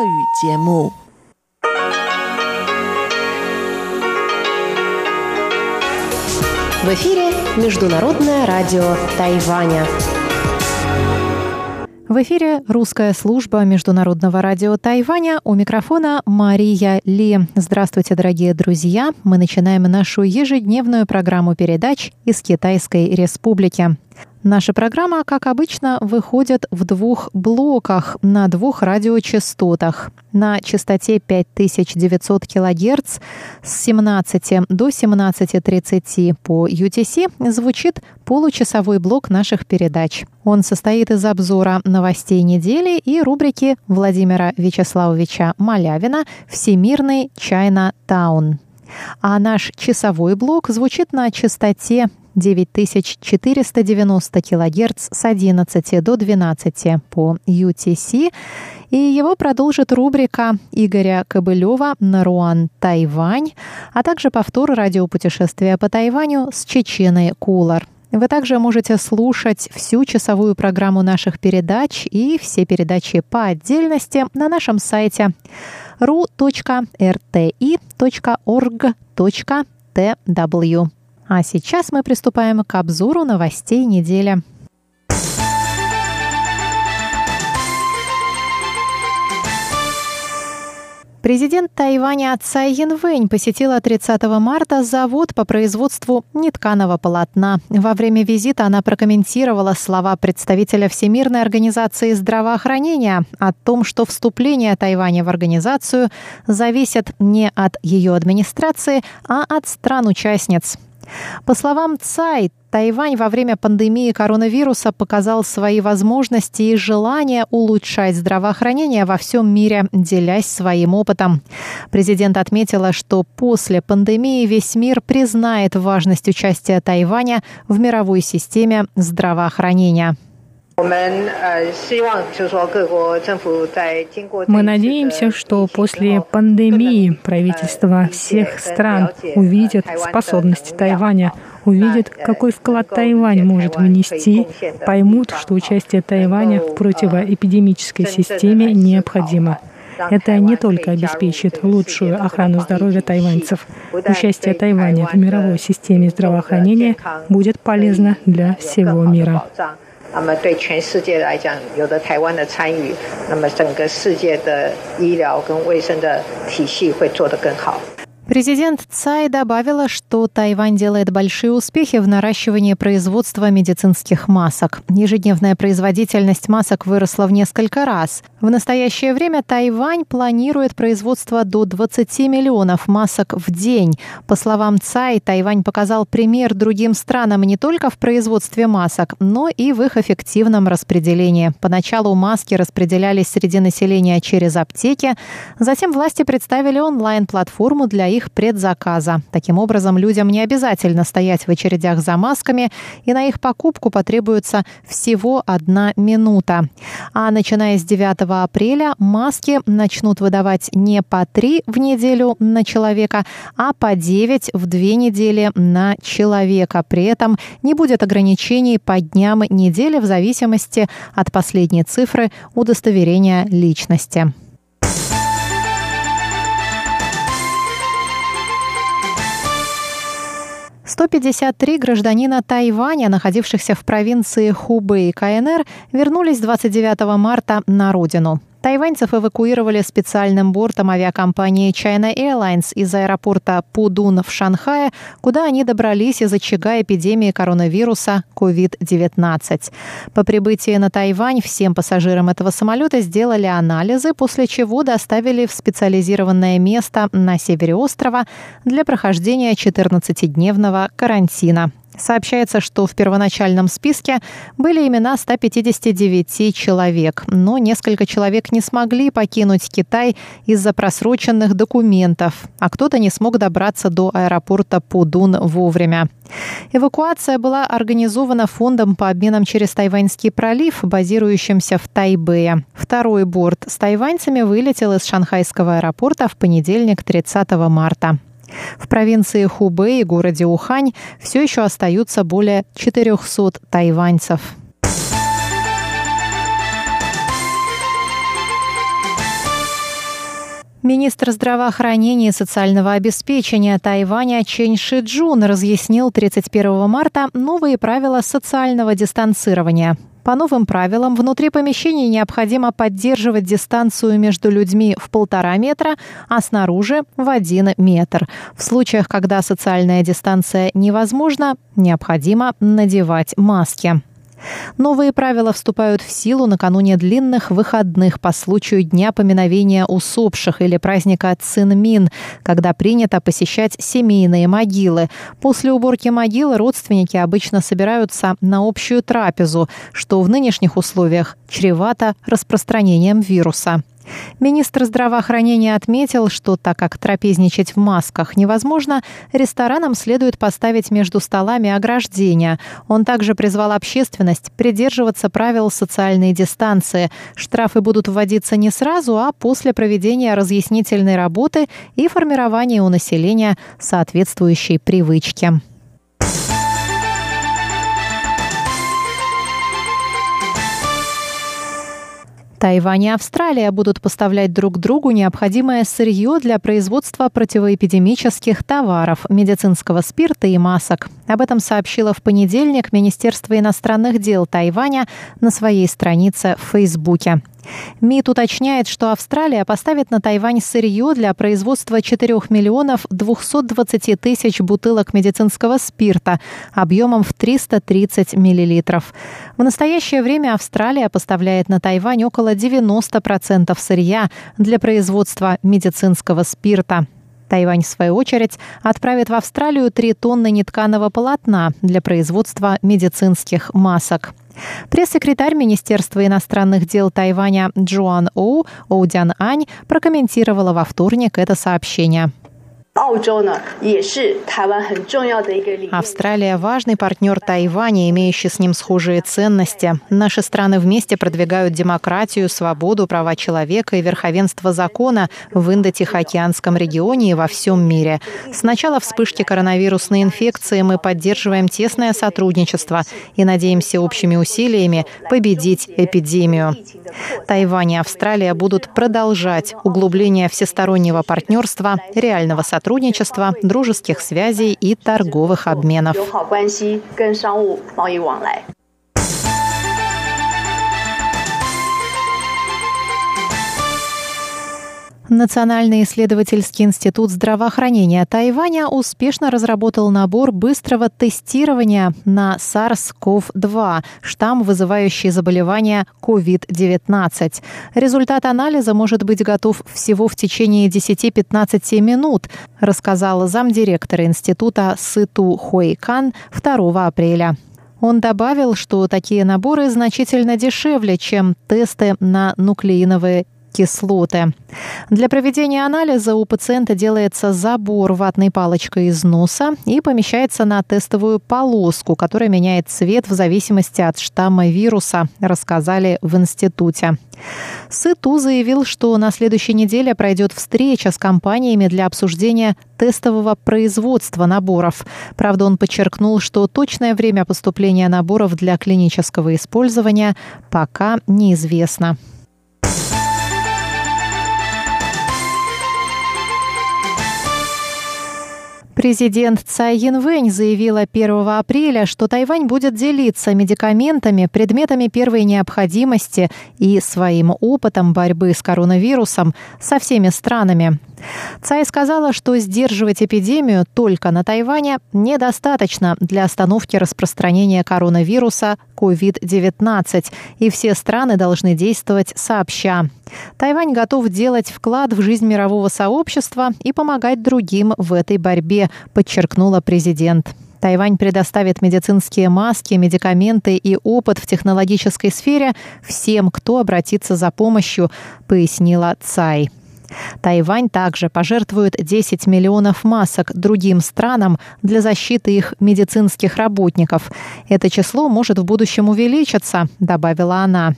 В эфире Международное радио Тайваня. В эфире русская служба Международного радио Тайваня. У микрофона Мария Ли. Здравствуйте, дорогие друзья. Мы начинаем нашу ежедневную программу передач из Китайской Республики. Наша программа, как обычно, выходит в двух блоках на двух радиочастотах. На частоте 5900 кГц с 17 до 17.30 по UTC звучит получасовой блок наших передач. Он состоит из обзора новостей недели и рубрики Владимира Вячеславовича Малявина «Всемирный Чайна Таун». А наш часовой блок звучит на частоте 9490 кГц с 11 до 12 по UTC. И его продолжит рубрика Игоря Кобылева «Наруан Тайвань», а также повтор радиопутешествия по Тайваню с Чеченой Кулар. Вы также можете слушать всю часовую программу наших передач и все передачи по отдельности на нашем сайте ru.rti.org.tw. А сейчас мы приступаем к обзору новостей недели. Президент Тайваня Цай Янвэнь посетила 30 марта завод по производству нетканого полотна. Во время визита она прокомментировала слова представителя Всемирной организации здравоохранения о том, что вступление Тайваня в организацию зависит не от ее администрации, а от стран-участниц. По словам Цай, Тайвань во время пандемии коронавируса показал свои возможности и желание улучшать здравоохранение во всем мире, делясь своим опытом. Президент отметила, что после пандемии весь мир признает важность участия Тайваня в мировой системе здравоохранения. Мы надеемся, что после пандемии правительства всех стран увидят способности Тайваня, увидят, какой вклад Тайвань может внести, поймут, что участие Тайваня в противоэпидемической системе необходимо. Это не только обеспечит лучшую охрану здоровья тайваньцев. Участие Тайваня в мировой системе здравоохранения будет полезно для всего мира. 那么对全世界来讲，有了台湾的参与，那么整个世界的医疗跟卫生的体系会做得更好。Президент Цай добавила, что Тайвань делает большие успехи в наращивании производства медицинских масок. Ежедневная производительность масок выросла в несколько раз. В настоящее время Тайвань планирует производство до 20 миллионов масок в день. По словам Цай, Тайвань показал пример другим странам не только в производстве масок, но и в их эффективном распределении. Поначалу маски распределялись среди населения через аптеки, затем власти представили онлайн-платформу для их их предзаказа. Таким образом, людям не обязательно стоять в очередях за масками, и на их покупку потребуется всего одна минута. А начиная с 9 апреля маски начнут выдавать не по 3 в неделю на человека, а по 9 в две недели на человека. При этом не будет ограничений по дням недели в зависимости от последней цифры удостоверения личности. 153 гражданина Тайваня, находившихся в провинции Хубэй КНР, вернулись 29 марта на родину. Тайваньцев эвакуировали специальным бортом авиакомпании China Airlines из аэропорта Пудун в Шанхае, куда они добрались из очага эпидемии коронавируса COVID-19. По прибытии на Тайвань всем пассажирам этого самолета сделали анализы, после чего доставили в специализированное место на севере острова для прохождения 14-дневного карантина. Сообщается, что в первоначальном списке были имена 159 человек, но несколько человек не смогли покинуть Китай из-за просроченных документов, а кто-то не смог добраться до аэропорта Пудун вовремя. Эвакуация была организована фондом по обменам через Тайваньский пролив, базирующимся в Тайбэе. Второй борт с тайваньцами вылетел из шанхайского аэропорта в понедельник 30 марта. В провинции Хубэй и городе Ухань все еще остаются более 400 тайваньцев. Министр здравоохранения и социального обеспечения Тайваня Чен Шиджун разъяснил 31 марта новые правила социального дистанцирования. По новым правилам, внутри помещений необходимо поддерживать дистанцию между людьми в полтора метра, а снаружи – в один метр. В случаях, когда социальная дистанция невозможна, необходимо надевать маски. Новые правила вступают в силу накануне длинных выходных по случаю Дня поминовения усопших или праздника Цинмин, когда принято посещать семейные могилы. После уборки могилы родственники обычно собираются на общую трапезу, что в нынешних условиях чревато распространением вируса. Министр здравоохранения отметил, что так как трапезничать в масках невозможно, ресторанам следует поставить между столами ограждения. Он также призвал общественность придерживаться правил социальной дистанции. Штрафы будут вводиться не сразу, а после проведения разъяснительной работы и формирования у населения соответствующей привычки. Тайвань и Австралия будут поставлять друг другу необходимое сырье для производства противоэпидемических товаров, медицинского спирта и масок. Об этом сообщило в понедельник Министерство иностранных дел Тайваня на своей странице в Фейсбуке. МИД уточняет, что Австралия поставит на Тайвань сырье для производства 4 миллионов 220 тысяч бутылок медицинского спирта объемом в 330 миллилитров. В настоящее время Австралия поставляет на Тайвань около 90% сырья для производства медицинского спирта. Тайвань, в свою очередь, отправит в Австралию 3 тонны нетканого полотна для производства медицинских масок. Пресс-секретарь Министерства иностранных дел Тайваня Джоан Оу Оудян Ань прокомментировала во вторник это сообщение. Австралия – важный партнер Тайваня, имеющий с ним схожие ценности. Наши страны вместе продвигают демократию, свободу, права человека и верховенство закона в Индо-Тихоокеанском регионе и во всем мире. С начала вспышки коронавирусной инфекции мы поддерживаем тесное сотрудничество и надеемся общими усилиями победить эпидемию. Тайвань и Австралия будут продолжать углубление всестороннего партнерства, реального сотрудничества дружеских связей и торговых обменов. Национальный исследовательский институт здравоохранения Тайваня успешно разработал набор быстрого тестирования на SARS-CoV-2, штамм, вызывающий заболевание COVID-19. Результат анализа может быть готов всего в течение 10-15 минут, рассказал замдиректора института Сыту Хуэйкан 2 апреля. Он добавил, что такие наборы значительно дешевле, чем тесты на нуклеиновые кислоты. Для проведения анализа у пациента делается забор ватной палочкой из носа и помещается на тестовую полоску, которая меняет цвет в зависимости от штамма вируса, рассказали в институте. Сыту заявил, что на следующей неделе пройдет встреча с компаниями для обсуждения тестового производства наборов. Правда, он подчеркнул, что точное время поступления наборов для клинического использования пока неизвестно. Президент Цай Янвэнь заявила 1 апреля, что Тайвань будет делиться медикаментами, предметами первой необходимости и своим опытом борьбы с коронавирусом со всеми странами. Цай сказала, что сдерживать эпидемию только на Тайване недостаточно для остановки распространения коронавируса COVID-19, и все страны должны действовать сообща. Тайвань готов делать вклад в жизнь мирового сообщества и помогать другим в этой борьбе, подчеркнула президент. Тайвань предоставит медицинские маски, медикаменты и опыт в технологической сфере всем, кто обратится за помощью, пояснила Цай. Тайвань также пожертвует 10 миллионов масок другим странам для защиты их медицинских работников. Это число может в будущем увеличиться, добавила она.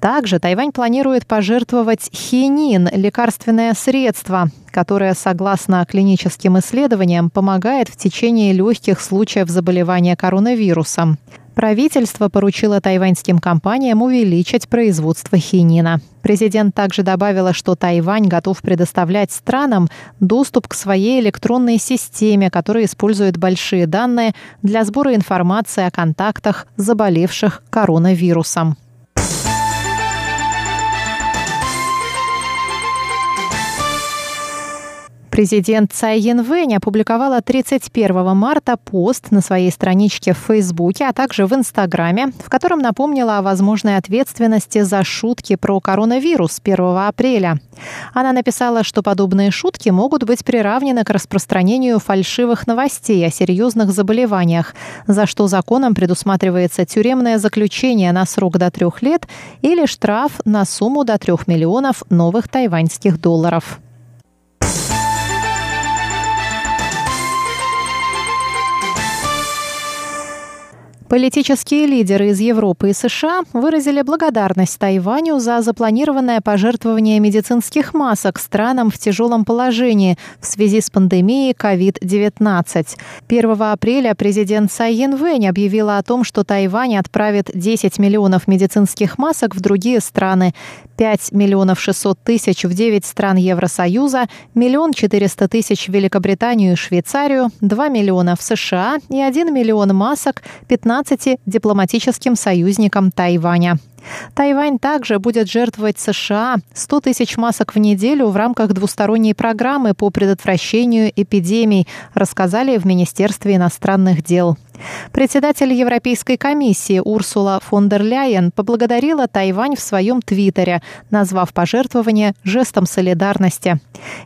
Также Тайвань планирует пожертвовать хинин – лекарственное средство, которое, согласно клиническим исследованиям, помогает в течение легких случаев заболевания коронавирусом. Правительство поручило тайваньским компаниям увеличить производство хинина. Президент также добавила, что Тайвань готов предоставлять странам доступ к своей электронной системе, которая использует большие данные для сбора информации о контактах заболевших коронавирусом. Президент Цай Янвэнь опубликовала 31 марта пост на своей страничке в Фейсбуке, а также в Инстаграме, в котором напомнила о возможной ответственности за шутки про коронавирус 1 апреля. Она написала, что подобные шутки могут быть приравнены к распространению фальшивых новостей о серьезных заболеваниях, за что законом предусматривается тюремное заключение на срок до трех лет или штраф на сумму до трех миллионов новых тайваньских долларов. Политические лидеры из Европы и США выразили благодарность Тайваню за запланированное пожертвование медицинских масок странам в тяжелом положении в связи с пандемией COVID-19. 1 апреля президент Цай Янвэнь объявила о том, что Тайвань отправит 10 миллионов медицинских масок в другие страны. 5 миллионов 600 тысяч в 9 стран Евросоюза, миллион 400 тысяч в Великобританию и Швейцарию, 2 миллиона в США и 1 миллион масок 15 дипломатическим союзникам Тайваня. Тайвань также будет жертвовать США 100 тысяч масок в неделю в рамках двусторонней программы по предотвращению эпидемий, рассказали в Министерстве иностранных дел. Председатель Европейской комиссии Урсула фон дер Ляйен поблагодарила Тайвань в своем твиттере, назвав пожертвование жестом солидарности.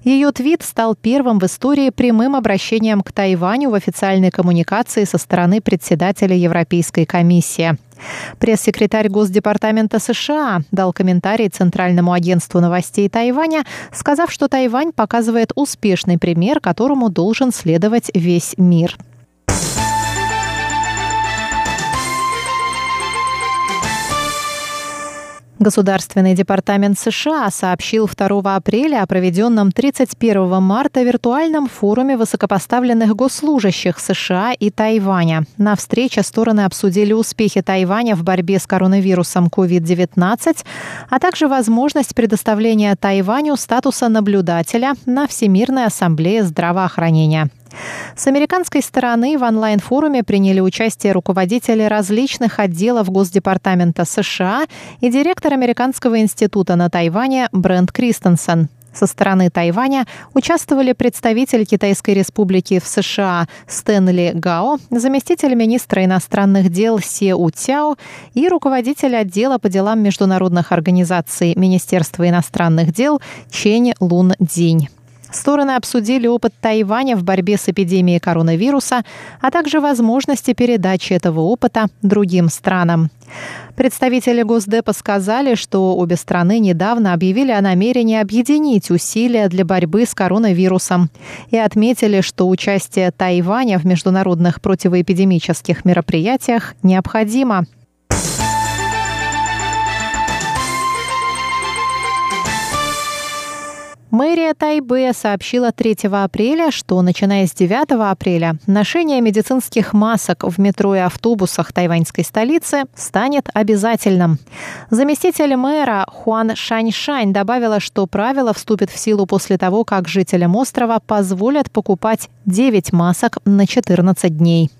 Ее твит стал первым в истории прямым обращением к Тайваню в официальной коммуникации со стороны председателя Европейской комиссии. Пресс-секретарь Госдепартамента США дал комментарий Центральному агентству новостей Тайваня, сказав, что Тайвань показывает успешный пример, которому должен следовать весь мир. Государственный департамент США сообщил 2 апреля о проведенном 31 марта виртуальном форуме высокопоставленных госслужащих США и Тайваня. На встрече стороны обсудили успехи Тайваня в борьбе с коронавирусом COVID-19, а также возможность предоставления Тайваню статуса наблюдателя на Всемирной ассамблее здравоохранения. С американской стороны в онлайн-форуме приняли участие руководители различных отделов Госдепартамента США и директор Американского института на Тайване Брент Кристенсен. Со стороны Тайваня участвовали представитель Китайской республики в США Стэнли Гао, заместитель министра иностранных дел Се У Цяо и руководитель отдела по делам международных организаций Министерства иностранных дел Чень Лун Динь. Стороны обсудили опыт Тайваня в борьбе с эпидемией коронавируса, а также возможности передачи этого опыта другим странам. Представители Госдепа сказали, что обе страны недавно объявили о намерении объединить усилия для борьбы с коронавирусом и отметили, что участие Тайваня в международных противоэпидемических мероприятиях необходимо. Мэрия Тайбе сообщила 3 апреля, что начиная с 9 апреля ношение медицинских масок в метро и автобусах тайваньской столицы станет обязательным. Заместитель мэра Хуан Шаньшань добавила, что правило вступит в силу после того, как жителям острова позволят покупать 9 масок на 14 дней.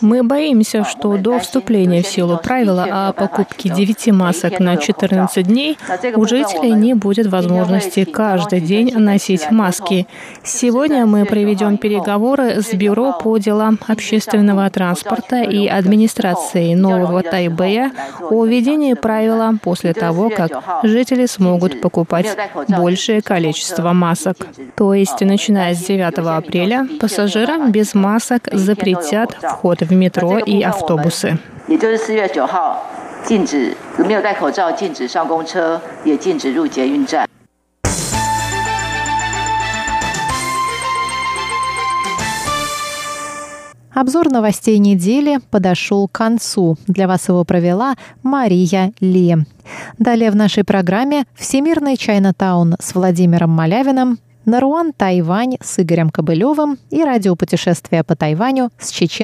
Мы боимся, что до вступления в силу правила о покупке 9 масок на 14 дней у жителей не будет возможности каждый день носить маски. Сегодня мы проведем переговоры с Бюро по делам общественного транспорта и администрации Нового Тайбэя о введении правила после того, как жители смогут покупать большее количество масок. То есть, начиная с 9 апреля, апреля пассажирам без масок запретят вход в метро и автобусы. Обзор новостей недели подошел к концу. Для вас его провела Мария Ли. Далее в нашей программе «Всемирный Чайнатаун» с Владимиром Малявиным Наруан Тайвань с Игорем Кобылевым и радиопутешествие по Тайваню с чеченским